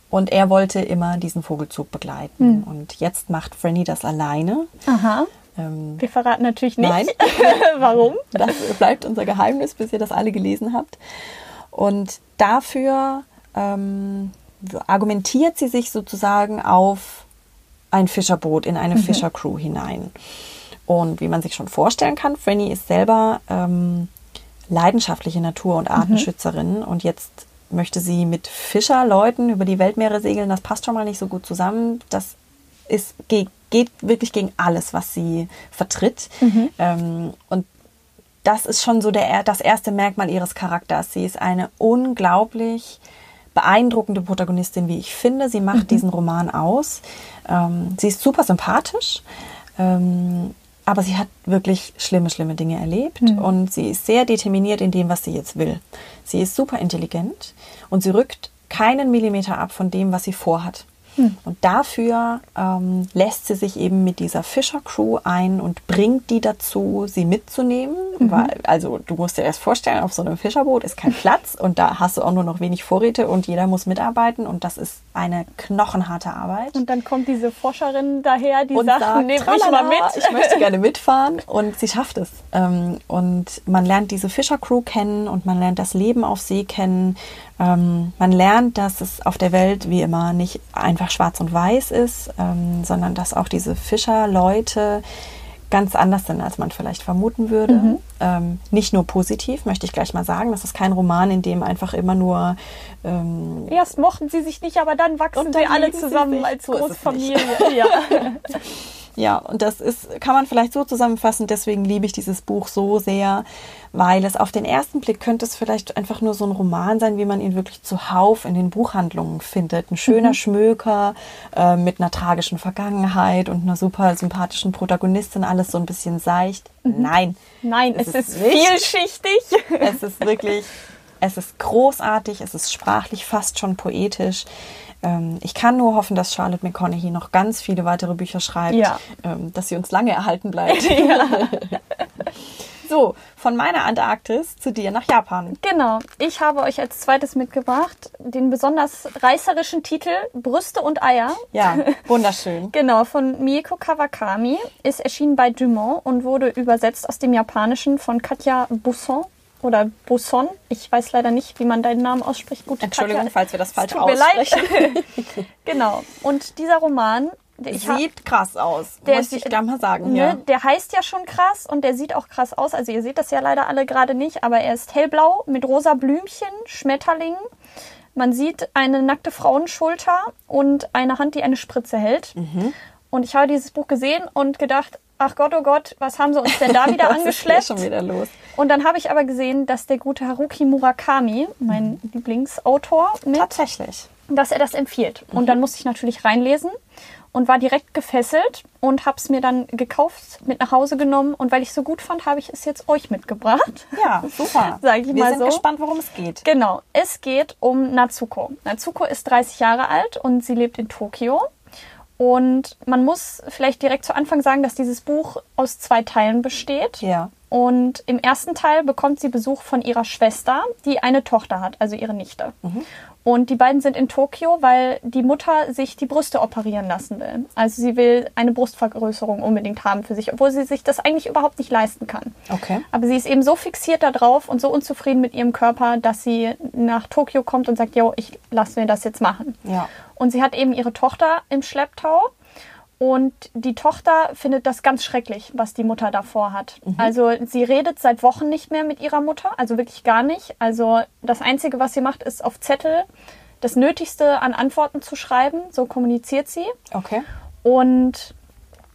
Und er wollte immer diesen Vogelzug begleiten. Und jetzt macht Franny das alleine. Aha. Ähm, Wir verraten natürlich nicht, Nein. [LAUGHS] warum. das bleibt unser Geheimnis, bis ihr das alle gelesen habt. Und dafür ähm, argumentiert sie sich sozusagen auf ein Fischerboot, in eine Fischercrew hinein. Und wie man sich schon vorstellen kann, Franny ist selber ähm, leidenschaftliche Natur- und Artenschützerin und jetzt möchte sie mit Fischerleuten über die Weltmeere segeln. Das passt schon mal nicht so gut zusammen. Das ist, geht, geht wirklich gegen alles, was sie vertritt. Ähm, und das ist schon so der, das erste Merkmal ihres Charakters. Sie ist eine unglaublich beeindruckende Protagonistin, wie ich finde. Sie macht diesen Roman aus. Ähm, sie ist super sympathisch, ähm, aber sie hat wirklich schlimme, schlimme Dinge erlebt und sie ist sehr determiniert in dem, was sie jetzt will. Sie ist super intelligent und sie rückt keinen Millimeter ab von dem, was sie vorhat. Und dafür ähm, lässt sie sich eben mit dieser Fischer-Crew ein und bringt die dazu, sie mitzunehmen. Weil, also du musst dir erst vorstellen, auf so einem Fischerboot ist kein [LAUGHS] Platz und da hast du auch nur noch wenig Vorräte und jeder muss mitarbeiten und das ist eine knochenharte Arbeit. Und dann kommt diese Forscherin daher, die und sagt, sagt, nehmt mich "Tralala, mal mit. ich möchte gerne [LAUGHS] mitfahren und sie schafft es. Ähm, und man lernt diese Fischercrew kennen und man lernt das Leben auf See kennen. Ähm, man lernt, dass es auf der Welt wie immer nicht einfach schwarz und weiß ist, ähm, sondern dass auch diese Fischerleute ganz anders sind, als man vielleicht vermuten würde. Mhm. Ähm, nicht nur positiv, möchte ich gleich mal sagen. Das ist kein Roman, in dem einfach immer nur ähm, Erst mochten sie sich nicht, aber dann wachsen dann sie alle sie zusammen sich. als So Großfamilie. [LAUGHS] Ja. [LAUGHS] Ja, und das ist, kann man vielleicht so zusammenfassen, deswegen liebe ich dieses Buch so sehr, weil es auf den ersten Blick könnte es vielleicht einfach nur so ein Roman sein, wie man ihn wirklich zuhauf in den Buchhandlungen findet. Ein schöner Schmöker äh, mit einer tragischen Vergangenheit und einer super sympathischen Protagonistin, alles so ein bisschen seicht. Nein. Nein, es, ist, nicht. vielschichtig. Es ist wirklich, es ist großartig, es ist sprachlich fast schon poetisch. Ähm, ich kann nur hoffen, dass Charlotte McConaughey noch ganz viele weitere Bücher schreibt, Ja. ähm, dass sie uns lange erhalten bleibt. [LAUGHS] [LAUGHS] so, von meiner Antarktis zu dir nach Japan. Genau. Ich habe euch als zweites mitgebracht den besonders reißerischen Titel Brüste und Eier. Ja, [LAUGHS] wunderschön. Genau, von Mieko Kawakami. Ist erschienen bei Dumont und wurde übersetzt aus dem Japanischen von Katja Busson oder Busson. Ich weiß leider nicht, wie man deinen Namen ausspricht. Gut, Entschuldigung, Katja, falls wir das falsch tut mir aussprechen. leid. [LAUGHS] [LAUGHS] genau. Und dieser Roman, der, Sieht krass aus, Der muss ich da mal sagen. Ne, Ja. Der heißt ja schon krass und der sieht auch krass aus. Also ihr seht das ja leider alle gerade nicht, aber er ist hellblau mit rosa Blümchen, Schmetterlingen. Man sieht eine nackte Frauenschulter und eine Hand, die eine Spritze hält. Mhm. Und ich habe dieses Buch gesehen und gedacht, ach Gott, oh Gott, was haben sie uns denn da [LAUGHS] wieder Was ist angeschleppt? schon wieder los? Und dann habe ich aber gesehen, dass der gute Haruki Murakami, mein Lieblingsautor, mit Tatsächlich. dass er das empfiehlt. Und dann musste ich natürlich reinlesen und war direkt gefesselt und habe es mir dann gekauft, mit nach Hause genommen und weil ich so gut fand, habe ich es jetzt euch mitgebracht. Ja, super. [LAUGHS] Sag ich Wir mal sind so. gespannt, worum es geht. Genau, es geht um Natsuko. Natsuko ist 30 Jahre alt und sie lebt in Tokio. Und man muss vielleicht direkt zu Anfang sagen, dass dieses Buch aus zwei Teilen besteht. Ja. Und im ersten Teil bekommt sie Besuch von ihrer Schwester, die eine Tochter hat, also ihre Nichte. Und die beiden sind in Tokio, weil die Mutter sich die Brüste operieren lassen will. Also sie will eine Brustvergrößerung unbedingt haben für sich, obwohl sie sich das eigentlich überhaupt nicht leisten kann. Okay. Aber sie ist eben so fixiert darauf und so unzufrieden mit ihrem Körper, dass sie nach Tokio kommt und sagt, jo, ich lasse mir das jetzt machen. Ja. Und sie hat eben ihre Tochter im Schlepptau. Und die Tochter findet das ganz schrecklich, was die Mutter davor hat. Also sie redet seit Wochen nicht mehr mit ihrer Mutter, also wirklich gar nicht. Also das Einzige, was sie macht, ist auf Zettel das Nötigste an Antworten zu schreiben. So kommuniziert sie. Okay. Und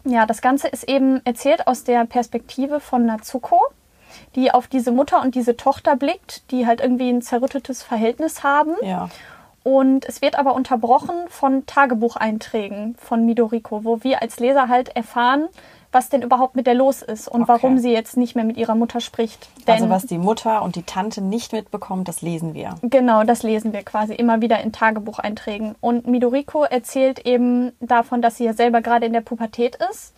ja, das Ganze ist eben erzählt aus der Perspektive von Natsuko, die auf diese Mutter und diese Tochter blickt, die halt irgendwie ein zerrüttetes Verhältnis haben. Ja. Und es wird aber unterbrochen von Tagebucheinträgen von Midoriko, wo wir als Leser halt erfahren, was denn überhaupt mit der los ist und Okay. warum sie jetzt nicht mehr mit ihrer Mutter spricht. Also Denn- was die Mutter und die Tante nicht mitbekommt, das lesen wir. Genau, das lesen wir quasi immer wieder in Tagebucheinträgen. Und Midoriko erzählt eben davon, dass sie ja selber gerade in der Pubertät ist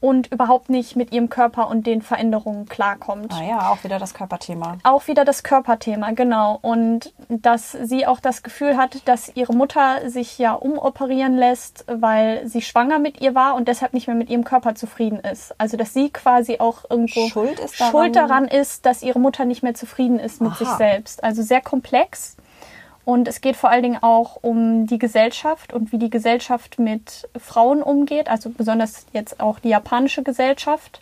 und überhaupt nicht mit ihrem Körper und den Veränderungen klarkommt. Ah ja, auch wieder das Körperthema. Auch wieder das Körperthema, genau. Und dass sie auch das Gefühl hat, dass ihre Mutter sich ja umoperieren lässt, weil sie schwanger mit ihr war und deshalb nicht mehr mit ihrem Körper zufrieden ist. Also dass sie quasi auch irgendwo Schuld ist daran- schuld daran ist, dass ihre Mutter nicht mehr zufrieden ist mit Aha. sich selbst. Also sehr komplex. Und es geht vor allen Dingen auch um die Gesellschaft und wie die Gesellschaft mit Frauen umgeht, also besonders jetzt auch die japanische Gesellschaft.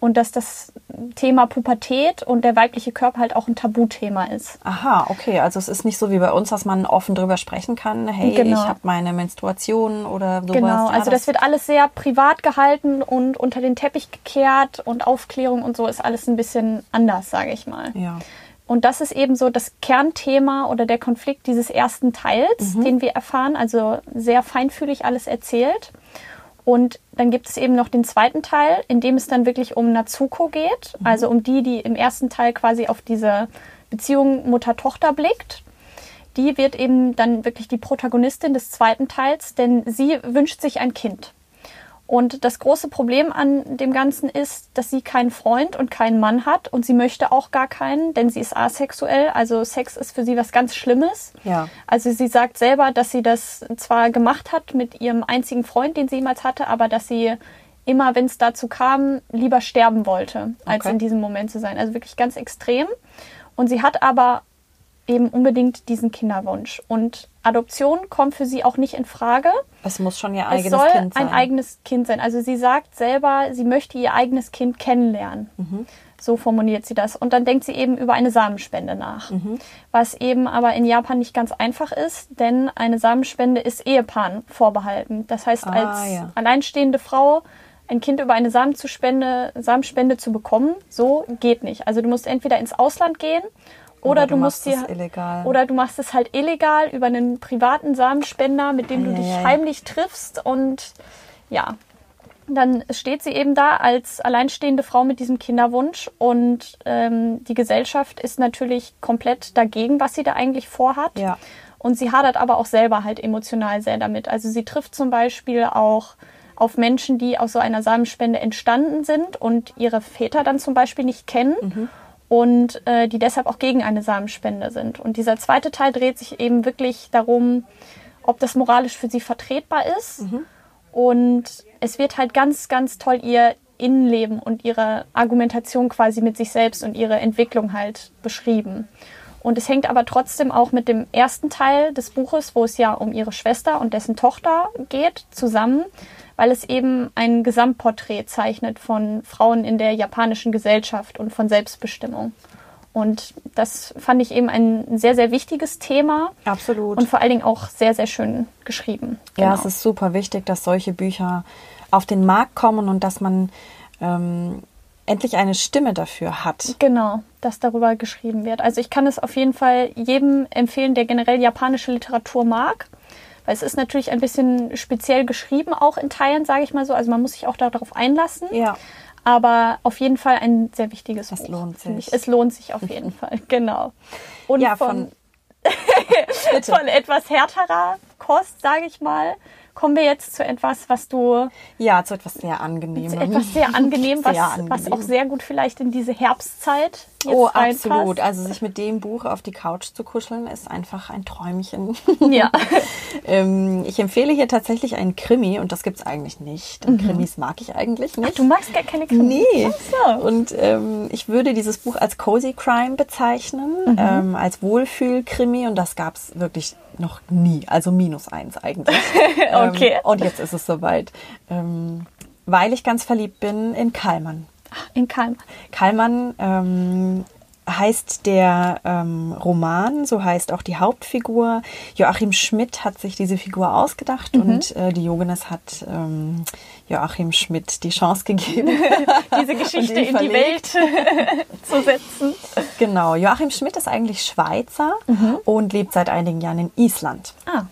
Und dass das Thema Pubertät und der weibliche Körper halt auch ein Tabuthema ist. Aha, okay. Also es ist nicht so wie bei uns, dass man offen drüber sprechen kann. Hey, Genau. ich habe meine Menstruation oder sowas. Genau, also das, wird alles sehr privat gehalten und unter den Teppich gekehrt und Aufklärung und so ist alles ein bisschen anders, sage ich mal. Ja. Und das ist eben so das Kernthema oder der Konflikt dieses ersten Teils, den wir erfahren. Also sehr feinfühlig alles erzählt. Und dann gibt es eben noch den zweiten Teil, in dem es dann wirklich um Natsuko geht. Also um die, die im ersten Teil quasi auf diese Beziehung Mutter-Tochter blickt. Die wird eben dann wirklich die Protagonistin des zweiten Teils, denn sie wünscht sich ein Kind. Und das große Problem an dem Ganzen ist, dass sie keinen Freund und keinen Mann hat und sie möchte auch gar keinen, denn sie ist asexuell. Also Sex ist für sie was ganz Schlimmes. Ja. Also sie sagt selber, dass sie das zwar gemacht hat mit ihrem einzigen Freund, den sie jemals hatte, aber dass sie immer, wenn es dazu kam, lieber sterben wollte, als Okay. in diesem Moment zu sein. Also wirklich ganz extrem. Und sie hat aber eben unbedingt diesen Kinderwunsch. Und Adoption kommt für sie auch nicht in Frage. Es muss schon ihr Es eigenes soll Kind sein. ein eigenes Kind sein. Also sie sagt selber, sie möchte ihr eigenes Kind kennenlernen. Mhm. So formuliert sie das. Und dann denkt sie eben über eine Samenspende nach. Mhm. Was eben aber in Japan nicht ganz einfach ist, denn eine Samenspende ist Ehepaaren vorbehalten. Das heißt, Ah, als ja. alleinstehende Frau ein Kind über eine Samenzuspende, Samenspende zu bekommen, so geht nicht. Also du musst entweder ins Ausland gehen oder, Oder du, musst machst dir oder du machst es halt illegal über einen privaten Samenspender, mit dem du dich Eieiei. heimlich triffst und ja, dann steht sie eben da als alleinstehende Frau mit diesem Kinderwunsch und ähm, die Gesellschaft ist natürlich komplett dagegen, was sie da eigentlich vorhat. Ja. Und sie hadert aber auch selber halt emotional sehr damit. Also sie trifft zum Beispiel auch auf Menschen, die aus so einer Samenspende entstanden sind und ihre Väter dann zum Beispiel nicht kennen und äh, die deshalb auch gegen eine Samenspende sind. Und dieser zweite Teil dreht sich eben wirklich darum, ob das moralisch für sie vertretbar ist. Und es wird halt ganz, ganz toll ihr Innenleben und ihre Argumentation quasi mit sich selbst und ihre Entwicklung halt beschrieben. Und es hängt aber trotzdem auch mit dem ersten Teil des Buches, wo es ja um ihre Schwester und dessen Tochter geht, zusammen, weil es eben ein Gesamtporträt zeichnet von Frauen in der japanischen Gesellschaft und von Selbstbestimmung. Und das fand ich eben ein sehr, sehr wichtiges Thema Absolut. und vor allen Dingen auch sehr, sehr schön geschrieben. Ja, Genau. es ist super wichtig, dass solche Bücher auf den Markt kommen und dass man ähm, endlich eine Stimme dafür hat. Genau, dass darüber geschrieben wird. Also ich kann es auf jeden Fall jedem empfehlen, der generell japanische Literatur mag. Weil es ist natürlich ein bisschen speziell geschrieben, auch in Teilen, sage ich mal so. Also man muss sich auch darauf einlassen. Ja. Aber auf jeden Fall ein sehr wichtiges Es Buch. lohnt finde sich. Ich. Es lohnt sich auf jeden [LAUGHS] Fall, genau. Und Ja, von, von, [LAUGHS] von etwas härterer Kost, sage ich mal, kommen wir jetzt zu etwas, was du Ja, zu etwas sehr angenehmem. zu etwas sehr angenehm, [LAUGHS] was, Sehr angenehm. was auch sehr gut vielleicht in diese Herbstzeit jetzt Oh, reinpasst. absolut. Also sich mit dem Buch auf die Couch zu kuscheln, ist einfach ein Träumchen. [LAUGHS] Ja. ähm, ich empfehle hier tatsächlich einen Krimi und das gibt's eigentlich nicht. Denn Krimis mag ich eigentlich nicht. Du magst gar keine Krimis. Nee. Ach so. Und ähm, ich würde dieses Buch als Cozy Crime bezeichnen, ähm, als Wohlfühl-Krimi und das gab's wirklich noch nie. Also minus eins eigentlich. [LAUGHS] Okay. Ähm, und jetzt ist es soweit. Ähm, weil ich ganz verliebt bin in Kallmann. In Kalmar. Kallmann ähm, heißt der ähm, Roman, so heißt auch die Hauptfigur. Joachim Schmidt hat sich diese Figur ausgedacht und äh, Diogenes hat ähm, Joachim Schmidt die Chance gegeben. [LAUGHS] Diese Geschichte in die. Welt [LAUGHS] zu setzen. Genau, Joachim Schmidt ist eigentlich Schweizer und lebt seit einigen Jahren in Island. Ah,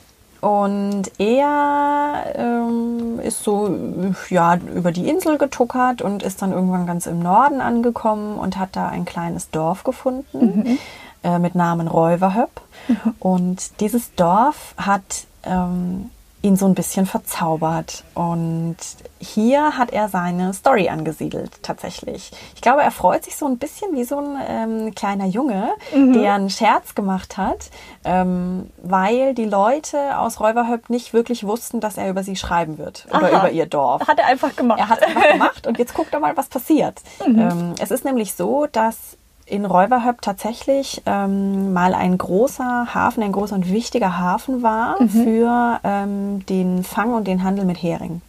Und er ähm, ist so ja, über die Insel getuckert und ist dann irgendwann ganz im Norden angekommen und hat da ein kleines Dorf gefunden äh, mit Namen Räuverhöpp. Und dieses Dorf hat ähm, ihn so ein bisschen verzaubert. Und hier hat er seine Story angesiedelt, tatsächlich. Ich glaube, er freut sich so ein bisschen wie so ein ähm, kleiner Junge, der einen Scherz gemacht hat, ähm, weil die Leute aus Räuberhöpp nicht wirklich wussten, dass er über sie schreiben wird oder Aha. über ihr Dorf. hat er einfach gemacht. Er hat es einfach gemacht und jetzt guckt er mal, was passiert. Ähm, es ist nämlich so, dass in Räuberhöpp tatsächlich ähm, mal ein großer Hafen, ein großer und wichtiger Hafen war für ähm, den Fang und den Handel mit Hering.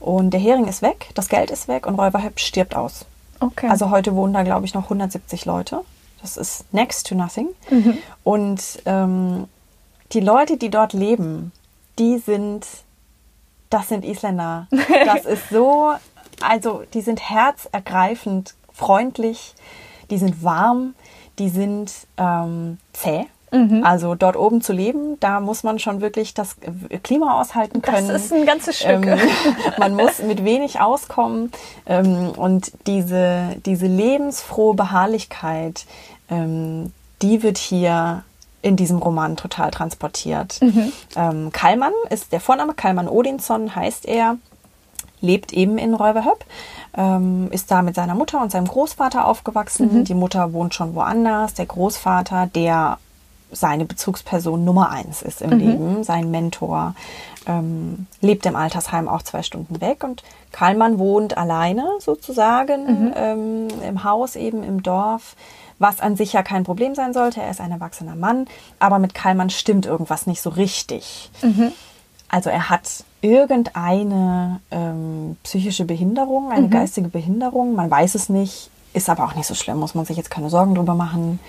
Und der Hering ist weg, das Geld ist weg und Räuberhöpp stirbt aus. Okay. Also heute wohnen da, glaube ich, noch 170 Leute. Das ist next to nothing. Und ähm, die Leute, die dort leben, die sind, das sind Isländer. [LAUGHS] Das ist so, also die sind herzergreifend freundlich, die sind warm, die sind ähm, zäh. Also dort oben zu leben, da muss man schon wirklich das Klima aushalten das können. ist ein ganzes Stück. Ähm, [LAUGHS] man muss mit wenig auskommen ähm, und diese, diese lebensfrohe Beharrlichkeit, ähm, die wird hier in diesem Roman total transportiert. Ähm, Kallmann ist der Vorname, Kallmann Odinsson heißt er, lebt eben in Räuberhöpp, ähm, ist da mit seiner Mutter und seinem Großvater aufgewachsen. Die Mutter wohnt schon woanders. Der Großvater, der seine Bezugsperson Nummer eins ist im Leben, sein Mentor, ähm, lebt im Altersheim auch zwei Stunden weg und Karlmann wohnt alleine sozusagen ähm, im Haus eben im Dorf, was an sich ja kein Problem sein sollte. Er ist ein erwachsener Mann, aber mit Karlmann stimmt irgendwas nicht so richtig. Also er hat irgendeine ähm, psychische Behinderung, eine geistige Behinderung. Man weiß es nicht, ist aber auch nicht so schlimm, muss man sich jetzt keine Sorgen drüber machen.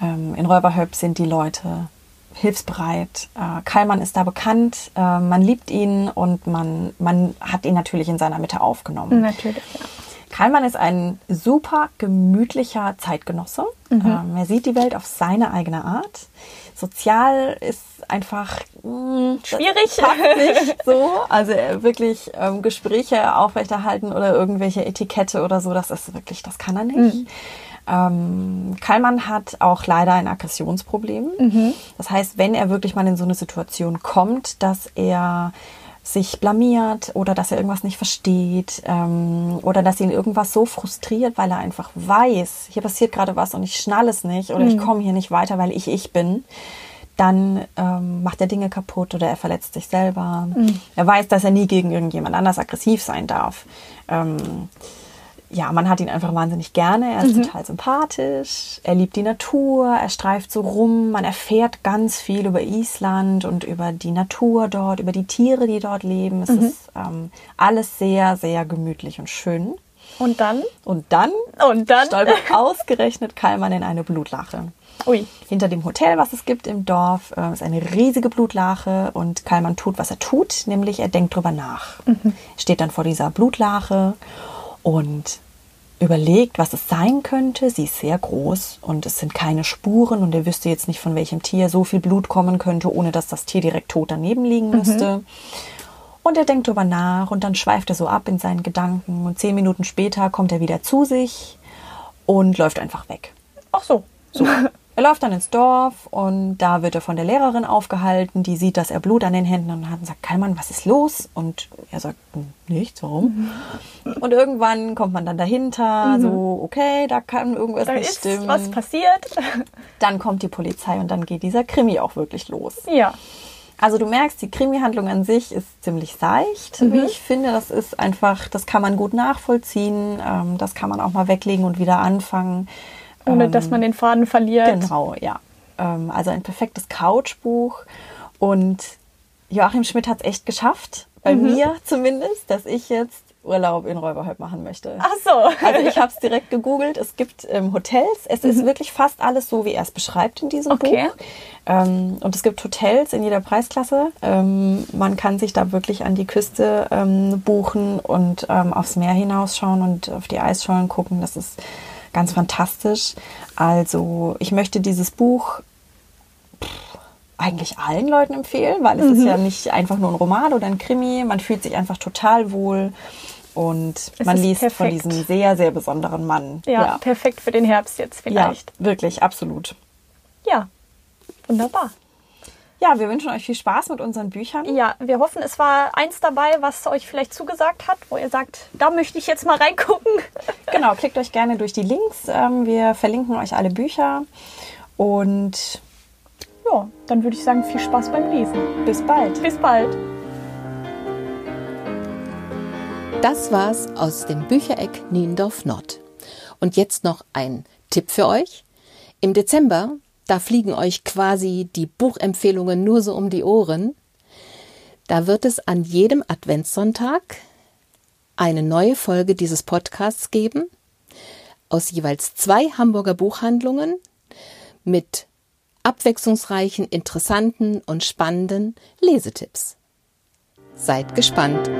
Ähm, in Räuberhöpp sind die Leute hilfsbereit. Äh, Kallmann ist da bekannt, äh, man liebt ihn und man, man hat ihn natürlich in seiner Mitte aufgenommen. Natürlich, ja. Kallmann ist ein super gemütlicher Zeitgenosse. Ähm, er sieht die Welt auf seine eigene Art. Sozial ist einfach mh, das [LAUGHS] Schwierig. nicht so. Also äh, wirklich ähm, Gespräche aufrechterhalten oder irgendwelche Etikette oder so, das ist wirklich, das kann er nicht. Ähm, Kallmann hat auch leider ein Aggressionsproblem. Das heißt, wenn er wirklich mal in so eine Situation kommt, dass er sich blamiert oder dass er irgendwas nicht versteht ähm, oder dass ihn irgendwas so frustriert, weil er einfach weiß, hier passiert gerade was und ich schnall es nicht oder ich komme hier nicht weiter, weil ich ich bin, dann ähm, macht er Dinge kaputt oder er verletzt sich selber. Er weiß, dass er nie gegen irgendjemand anders aggressiv sein darf. Ähm, ja, man hat ihn einfach wahnsinnig gerne. Er ist total sympathisch. Er liebt die Natur. Er streift so rum. Man erfährt ganz viel über Island und über die Natur dort, über die Tiere, die dort leben. Es ist ähm, alles sehr, sehr gemütlich und schön. Und dann? Und dann Und dann? stolpert [LAUGHS] ausgerechnet Kallmann in eine Blutlache. Ui. Hinter dem Hotel, was es gibt im Dorf, äh, ist eine riesige Blutlache und Kallmann tut, was er tut, nämlich er denkt drüber nach. Steht dann vor dieser Blutlache und überlegt, was es sein könnte. Sie ist sehr groß und es sind keine Spuren und er wüsste jetzt nicht, von welchem Tier so viel Blut kommen könnte, ohne dass das Tier direkt tot daneben liegen müsste. Und er denkt drüber nach und dann schweift er so ab in seinen Gedanken und zehn Minuten später kommt er wieder zu sich und läuft einfach weg. Ach so. So. [LAUGHS] er läuft dann ins Dorf und da wird er von der Lehrerin aufgehalten, die sieht, dass er Blut an den Händen hat und sagt, Kallmann, was ist los? Und er sagt, nichts, warum? Mhm. Und irgendwann kommt man dann dahinter, mhm. so, okay, da kann irgendwas da nicht ist stimmen. was passiert. [LAUGHS] Dann kommt die Polizei und dann geht dieser Krimi auch wirklich los. Ja. Also du merkst, die Krimi-Handlung an sich ist ziemlich seicht, Mhm. wie ich finde. Das ist einfach, das kann man gut nachvollziehen. Ähm, das kann man auch mal weglegen und wieder anfangen. Ohne Ähm, dass man den Faden verliert. Genau, ja. Ähm, also ein perfektes Couchbuch. Und Joachim Schmidt hat es echt geschafft, bei Mhm. mir zumindest, dass ich jetzt Urlaub in Räuberhöp machen möchte. Ach so. Also ich [LAUGHS] habe es direkt gegoogelt. Es gibt ähm, Hotels. Es ist wirklich fast alles so, wie er es beschreibt in diesem Mhm. Okay. Buch. Ähm, und es gibt Hotels in jeder Preisklasse. Ähm, man kann sich da wirklich an die Küste ähm, buchen und ähm, aufs Meer hinausschauen und auf die Eisschollen gucken. Das ist ganz fantastisch. Also ich möchte dieses Buch eigentlich allen Leuten empfehlen, weil es ist Mhm. ja nicht einfach nur ein Roman oder ein Krimi. Man fühlt sich einfach total wohl und Es man ist liest von perfekt. diesem sehr, sehr besonderen Mann. Ja, perfekt für den Herbst jetzt vielleicht. Ja, wirklich, absolut. Ja, wunderbar. Ja, wir wünschen euch viel Spaß mit unseren Büchern. Ja, wir hoffen, es war eins dabei, was euch vielleicht zugesagt hat, wo ihr sagt, da möchte ich jetzt mal reingucken. [LAUGHS] Genau, klickt euch gerne durch die Links. Ähm, wir verlinken euch alle Bücher. Und Ja, dann würde ich sagen, viel Spaß beim Lesen. bis bald. Bis bald. Das war's aus dem Büchereck Niendorf Nord. Und jetzt noch ein Tipp für euch. Im Dezember, da fliegen euch quasi die Buchempfehlungen nur so um die Ohren. Da wird es an jedem Adventssonntag eine neue Folge dieses Podcasts geben, aus jeweils zwei Hamburger Buchhandlungen mit abwechslungsreichen, interessanten und spannenden Lesetipps. Seid gespannt.